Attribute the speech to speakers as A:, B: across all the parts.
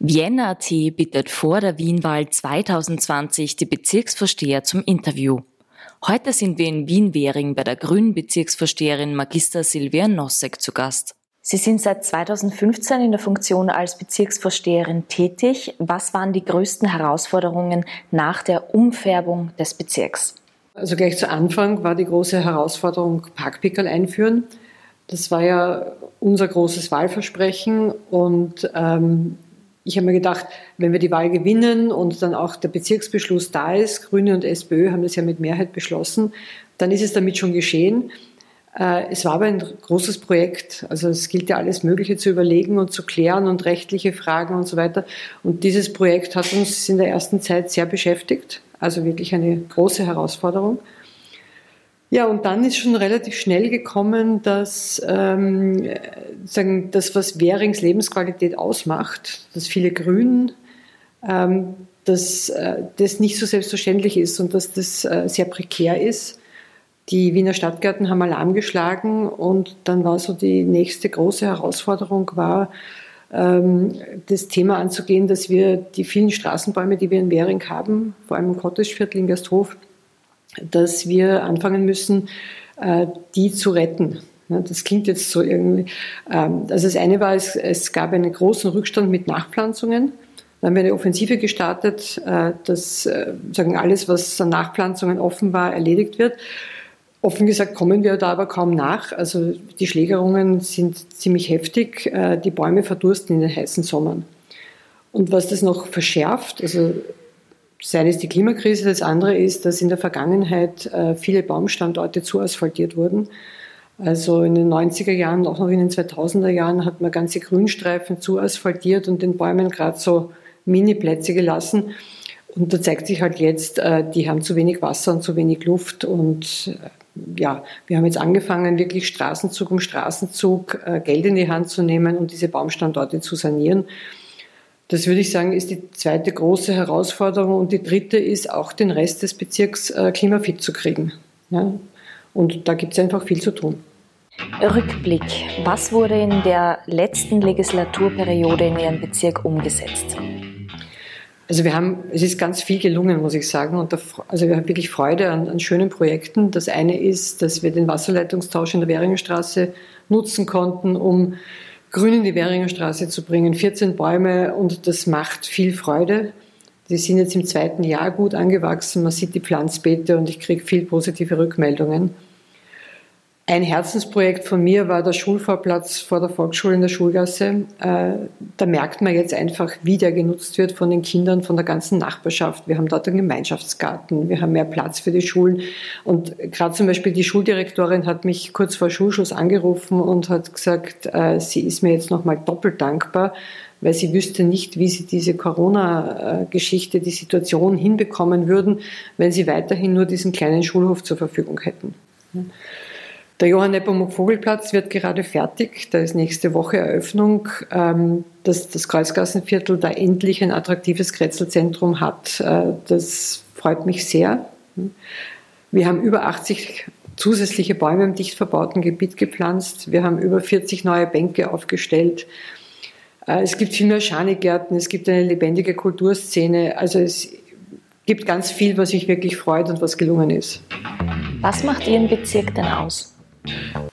A: Vienna.at bittet vor der Wienwahl 2020 die Bezirksvorsteher zum Interview. Heute sind wir in Wien-Währing bei der grünen Bezirksvorsteherin Magister Silvia Nossek zu Gast. Sie sind seit 2015 in der Funktion als Bezirksvorsteherin tätig. Was waren die größten Herausforderungen nach der Umfärbung des Bezirks?
B: Also gleich zu Anfang war die große Herausforderung Parkpickerl einführen. Das war ja unser großes Wahlversprechen und ähm, ich habe mir gedacht, wenn wir die Wahl gewinnen und dann auch der Bezirksbeschluss da ist, Grüne und SPÖ haben das ja mit Mehrheit beschlossen, dann ist es damit schon geschehen. Äh, es war aber ein großes Projekt. Also es gilt ja alles Mögliche zu überlegen und zu klären und rechtliche Fragen und so weiter. Und dieses Projekt hat uns in der ersten Zeit sehr beschäftigt. Also wirklich eine große Herausforderung. Ja, und dann ist schon relativ schnell gekommen, dass ähm, sagen, das, was Währings Lebensqualität ausmacht, dass viele Grünen, ähm, dass äh, das nicht so selbstverständlich ist und dass das äh, sehr prekär ist. Die Wiener Stadtgärten haben Alarm geschlagen und dann war so die nächste große Herausforderung war, ähm, das Thema anzugehen, dass wir die vielen Straßenbäume, die wir in Währing haben, vor allem im Cottageviertel in Gersthof, dass wir anfangen müssen, äh, die zu retten. Das klingt jetzt so irgendwie. Ähm, also das eine war, es, gab einen großen Rückstand mit Nachpflanzungen. Dann haben wir eine Offensive gestartet, äh, dass äh, sagen alles, was an Nachpflanzungen offen war, erledigt wird. Offen gesagt kommen wir da aber kaum nach. Also die Schlägerungen sind ziemlich heftig. Die Bäume verdursten in den heißen Sommern. Und was das noch verschärft, also das eine ist die Klimakrise, das andere ist, dass in der Vergangenheit äh, viele Baumstandorte zu asphaltiert wurden. Also in den 90er Jahren, auch noch in den 2000er Jahren hat man ganze Grünstreifen zu asphaltiert und den Bäumen gerade so Mini-Plätze gelassen. Und da zeigt sich halt jetzt, äh, die haben zu wenig Wasser und zu wenig Luft. Und äh, ja, wir haben jetzt angefangen, wirklich Straßenzug um Straßenzug Geld in die Hand zu nehmen und diese Baumstandorte zu sanieren. Das würde ich sagen, ist die zweite große Herausforderung. Und die dritte ist auch den Rest des Bezirks äh, klimafit zu kriegen. Ja? Und da gibt es einfach viel zu tun.
A: Rückblick. Was wurde in der letzten Legislaturperiode in Ihrem Bezirk umgesetzt?
B: Also wir haben, es ist ganz viel gelungen, muss ich sagen. Und da, also wir haben wirklich Freude an, an, schönen Projekten. Das eine ist, dass wir den Wasserleitungstausch in der Währingerstraße nutzen konnten, um Grün in die Währinger Straße zu bringen. 14 Bäume und das macht viel Freude. Die sind jetzt im zweiten Jahr gut angewachsen. Man sieht die Pflanzbeete und ich kriege viel positive Rückmeldungen. Ein Herzensprojekt von mir war der Schulvorplatz vor der Volksschule in der Schulgasse. Äh, da merkt man jetzt einfach, wie der genutzt wird von den Kindern, von der ganzen Nachbarschaft. Wir haben dort einen Gemeinschaftsgarten, wir haben mehr Platz für die Schulen. Und gerade zum Beispiel die Schuldirektorin hat mich kurz vor Schulschluss angerufen und hat gesagt, äh, sie ist mir jetzt nochmal doppelt dankbar, weil sie wüsste nicht, wie sie diese Corona-Geschichte, die Situation hinbekommen würden, wenn sie weiterhin nur diesen kleinen Schulhof zur Verfügung hätten. Der Johann Nepomuk Vogelplatz wird gerade fertig. Da ist nächste Woche Eröffnung, ähm, dass das Kreuzgassenviertel da endlich ein attraktives Kretzelzentrum hat. Äh, das freut mich sehr. Wir haben über 80 zusätzliche Bäume im dicht verbauten Gebiet gepflanzt. Wir haben über 40 neue Bänke aufgestellt. Äh, es gibt viel mehr Schanigärten, es gibt eine lebendige Kulturszene. Also es gibt ganz viel, was mich wirklich freut und was gelungen ist.
A: Was macht Ihren Bezirk denn aus?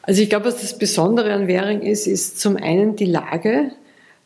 B: Also ich glaube, was das Besondere an Währing ist, ist zum einen die Lage.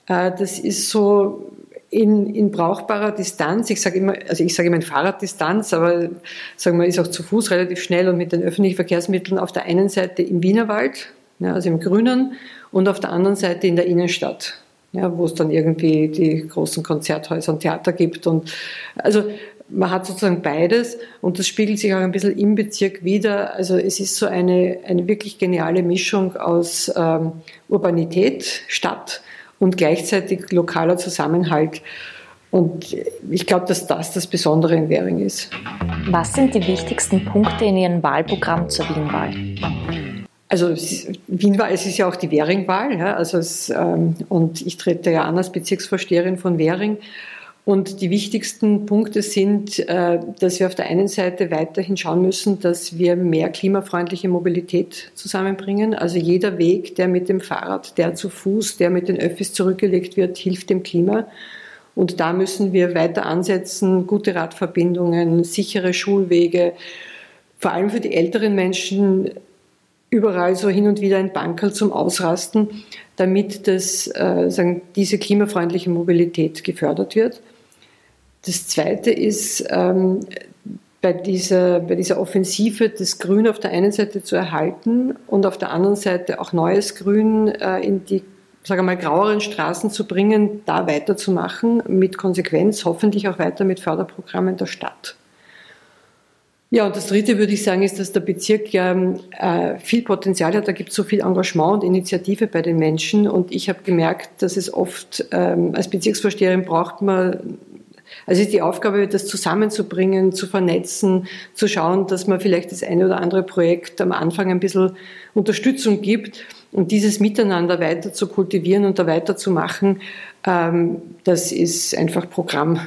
B: Äh, das ist so in, in brauchbarer Distanz. Ich sage immer, also ich sage immer in Fahrraddistanz, aber sagen wir, ist auch zu Fuß relativ schnell und mit den öffentlichen Verkehrsmitteln auf der einen Seite im Wienerwald, ja, also im Grünen, und auf der anderen Seite in der Innenstadt. Ja, wo es dann irgendwie die großen Konzerthäuser und Theater gibt. Und also man hat sozusagen beides und das spiegelt sich auch ein bisschen im Bezirk wieder. Also es ist so eine, eine wirklich geniale Mischung aus ähm, Urbanität, Stadt und gleichzeitig lokaler Zusammenhalt. Und ich glaube, dass das das Besondere in Währing ist.
A: Was sind die wichtigsten Punkte in Ihrem Wahlprogramm zur Wienwahl?
B: Also Wienwahl, es ist ja auch die Währingwahl, ja, also es, ähm, und ich trete ja an als Bezirksvorsteherin von Währing. Und die wichtigsten Punkte sind, äh, dass wir auf der einen Seite weiterhin schauen müssen, dass wir mehr klimafreundliche Mobilität zusammenbringen. Also jeder Weg, der mit dem Fahrrad, der zu Fuß, der mit den Öffis zurückgelegt wird, hilft dem Klima. Und da müssen wir weiter ansetzen, gute Radverbindungen, sichere Schulwege, vor allem für die älteren Menschen überall so hin und wieder ein Bankerl zum Ausrasten, damit das, äh, sagen, diese klimafreundliche Mobilität gefördert wird. Das Zweite ist, ähm, bei dieser, bei dieser Offensive das Grün auf der einen Seite zu erhalten und auf der anderen Seite auch neues Grün äh, in die sage mal, graueren Straßen zu bringen, da weiterzumachen, mit Konsequenz, hoffentlich auch weiter mit Förderprogrammen der Stadt. Ja, und das Dritte würde ich sagen, ist, dass der Bezirk ja äh, viel Potenzial hat. Da gibt es so viel Engagement und Initiative bei den Menschen. Und ich habe gemerkt, dass es oft ähm, als Bezirksvorsteherin braucht man also ist die Aufgabe, das zusammenzubringen, zu vernetzen, zu schauen, dass man vielleicht das eine oder andere Projekt am Anfang ein bisschen Unterstützung gibt und dieses Miteinander weiter zu kultivieren und da weiterzumachen, ähm, das ist einfach Programm.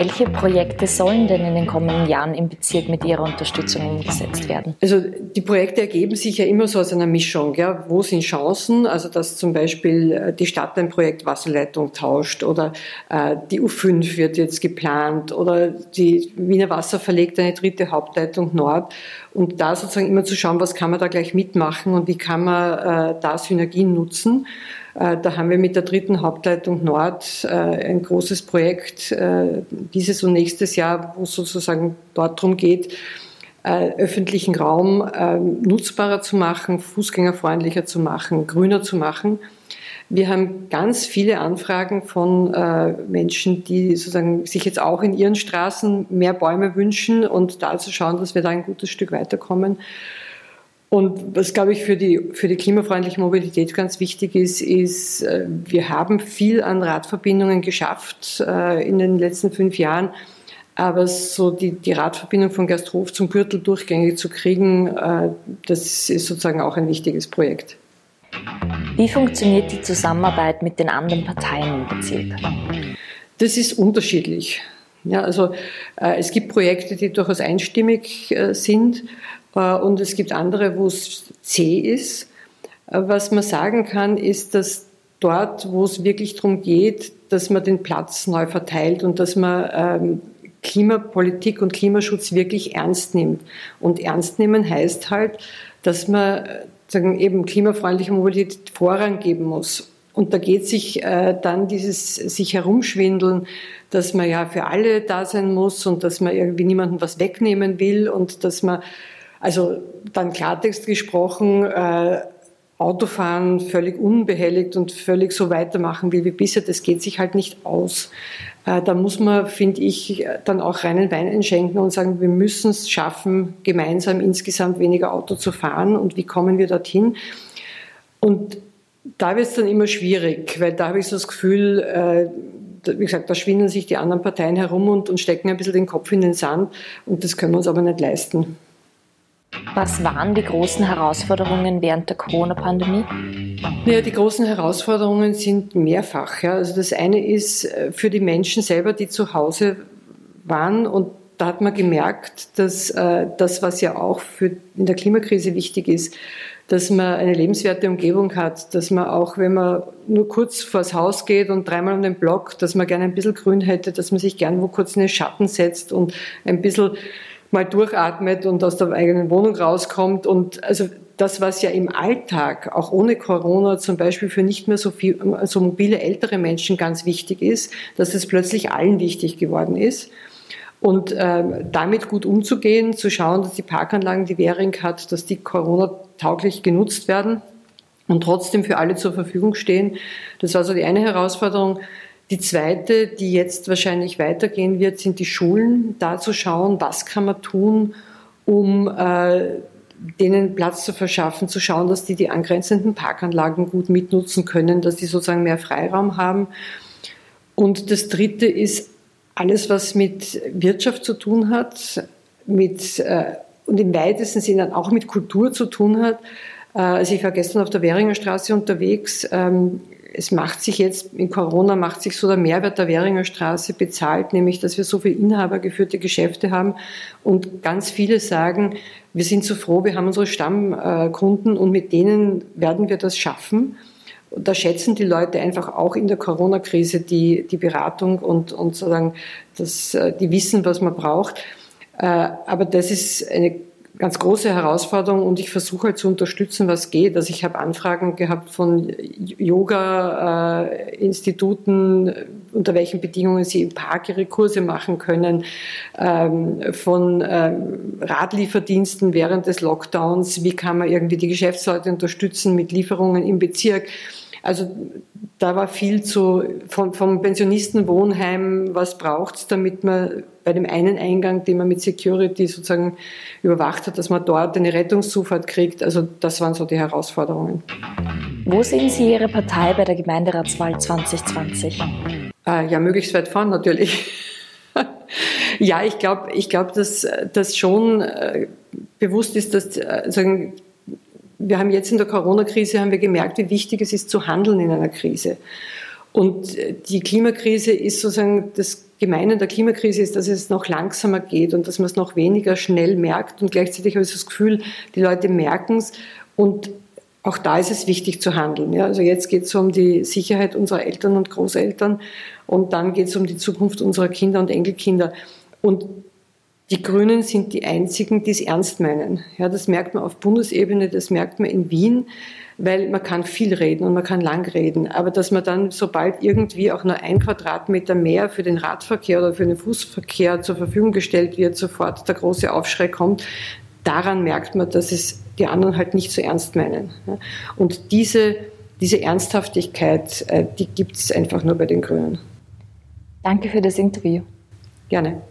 A: Welche Projekte sollen denn in den kommenden Jahren im Bezirk mit Ihrer Unterstützung umgesetzt werden?
B: Also die Projekte ergeben sich ja immer so aus einer Mischung. Ja. Wo sind Chancen? Also dass zum Beispiel äh, die Stadt ein Projekt Wasserleitung tauscht oder äh, die U5 wird jetzt geplant oder die Wiener Wasser verlegt eine dritte Hauptleitung Nord. Und da sozusagen immer zu schauen, was kann man da gleich mitmachen und wie kann man äh, da Synergien nutzen. Äh, da haben wir mit der dritten Hauptleitung Nord äh, ein großes Projekt äh, dieses und nächstes Jahr, wo es sozusagen dort darum geht, öffentlichen Raum nutzbarer zu machen, fußgängerfreundlicher zu machen, grüner zu machen. Wir haben ganz viele Anfragen von Menschen, die sozusagen sich jetzt auch in ihren Straßen mehr Bäume wünschen und da zu schauen, dass wir da ein gutes Stück weiterkommen. Und was, glaube ich, für die, für die klimafreundliche Mobilität ganz wichtig ist, ist, äh, wir haben viel an Radverbindungen geschafft äh, in den letzten fünf Jahren. Aber so die, die Radverbindung von Gersthof zum Gürtel durchgängig zu kriegen, äh, das ist sozusagen auch ein wichtiges Projekt.
A: Wie funktioniert die Zusammenarbeit mit den anderen Parteien im Bezirk?
B: Das ist unterschiedlich. Ja, also äh, es gibt Projekte, die durchaus einstimmig äh, sind. Äh, und es gibt andere, wo es zäh ist. Äh, was man sagen kann, ist, dass dort, wo es wirklich darum geht, dass man den Platz neu verteilt und dass man ähm, Klimapolitik und Klimaschutz wirklich ernst nimmt. Und ernst nehmen heißt halt, dass man äh, sagen, eben klimafreundliche Mobilität Vorrang geben muss. Und da geht sich äh, dann dieses sich herumschwindeln, dass man ja für alle da sein muss und dass man irgendwie niemandem was wegnehmen will und dass man also dann Klartext gesprochen, äh, Autofahren völlig unbehelligt und völlig so weitermachen wie, wie bisher, das geht sich halt nicht aus. Äh, da muss man, finde ich, dann auch reinen Wein einschenken und sagen, wir müssen es schaffen, gemeinsam insgesamt weniger Auto zu fahren und wie kommen wir dorthin? Und da wird es dann immer schwierig, weil da habe ich so das Gefühl, äh, wie gesagt, da schwindeln sich die anderen Parteien herum und, und stecken ein bisschen den Kopf in den Sand und das können wir uns aber nicht leisten.
A: Was waren die großen Herausforderungen während der Corona-Pandemie?
B: Ja, die großen Herausforderungen sind mehrfach. Ja. Also das eine ist äh, für die Menschen selber, die zu Hause waren und da hat man gemerkt, dass äh, das, was ja auch für in der Klimakrise wichtig ist, dass man eine lebenswerte Umgebung hat, dass man auch, wenn man nur kurz vors Haus geht und dreimal um den Block, dass man gerne ein bisschen Grün hätte, dass man sich gerne wo kurz in den Schatten setzt und ein bisschen mal durchatmet und aus der eigenen Wohnung rauskommt. Und also das, was ja im Alltag, auch ohne Corona, zum Beispiel für nicht mehr so viel, so mobile ältere Menschen ganz wichtig ist, dass es plötzlich allen wichtig geworden ist. Und äh, damit gut umzugehen, zu schauen, dass die Parkanlagen, die Währing hat, dass die Corona-tauglich genutzt werden und trotzdem für alle zur Verfügung stehen. Das war so die eine Herausforderung. Die zweite, die jetzt wahrscheinlich weitergehen wird, sind die Schulen. Da zu schauen, was kann man tun, um äh, denen Platz zu verschaffen, zu schauen, dass die die angrenzenden Parkanlagen gut mitnutzen können, dass die sozusagen mehr Freiraum haben. Und das Dritte ist alles, was mit Wirtschaft zu tun hat, mit, äh, und im weitesten Sinne auch mit Kultur zu tun hat. Äh, also ich war gestern auf der Währinger Straße unterwegs. Ähm, es macht sich jetzt, in Corona macht sich so der Mehrwert der Währinger Straße bezahlt, nämlich, dass wir so viele inhabergeführte Geschäfte haben und ganz viele sagen, wir sind so froh, wir haben unsere Stammkunden und mit denen werden wir das schaffen. da schätzen die Leute einfach auch in der Corona-Krise die, die Beratung und, und sozusagen das, äh, die wissen, was man braucht. Äh, aber das ist eine ganz große Herausforderung und ich versuche halt zu unterstützen, was geht. Also ich habe Anfragen gehabt von Yoga-Instituten, äh, unter welchen Bedingungen sie im Park ihre Kurse machen können, ähm, von ähm, Radlieferdiensten während des Lockdowns, wie kann man irgendwie die Geschäftsleute unterstützen mit Lieferungen im Bezirk. Also da war viel zu, vom, vom Pensionistenwohnheim, was braucht es, damit man bei dem einen Eingang, den man mit Security sozusagen überwacht hat, dass man dort eine Rettungszufahrt kriegt. Also das waren so die Herausforderungen.
A: Wo sehen Sie Ihre Partei bei der Gemeinderatswahl 2020?
B: Äh, ja, möglichst weit vorn natürlich. ja, ich glaube, ich glaub, dass das schon äh, bewusst ist, dass äh, sagen, wir haben jetzt in der Corona-Krise haben wir gemerkt, wie wichtig es ist zu handeln in einer Krise. Und die Klimakrise ist sozusagen das Gemeine der Klimakrise ist, dass es noch langsamer geht und dass man es noch weniger schnell merkt. Und gleichzeitig habe ich das Gefühl, die Leute merken es. Und auch da ist es wichtig zu handeln. Ja, also jetzt geht es um die Sicherheit unserer Eltern und Großeltern und dann geht es um die Zukunft unserer Kinder und Enkelkinder. Und die Grünen sind die einzigen, die es ernst meinen. Ja, das merkt man auf Bundesebene, das merkt man in Wien, weil man kann viel reden und man kann lang reden. Aber dass man dann, sobald irgendwie auch nur ein Quadratmeter mehr für den Radverkehr oder für den Fußverkehr zur Verfügung gestellt wird, sofort der große Aufschrei kommt, daran merkt man, dass es die anderen halt nicht so ernst meinen. Und diese, diese Ernsthaftigkeit, äh, die gibt es einfach nur bei den Grünen.
A: Danke für das Interview.
B: Gerne.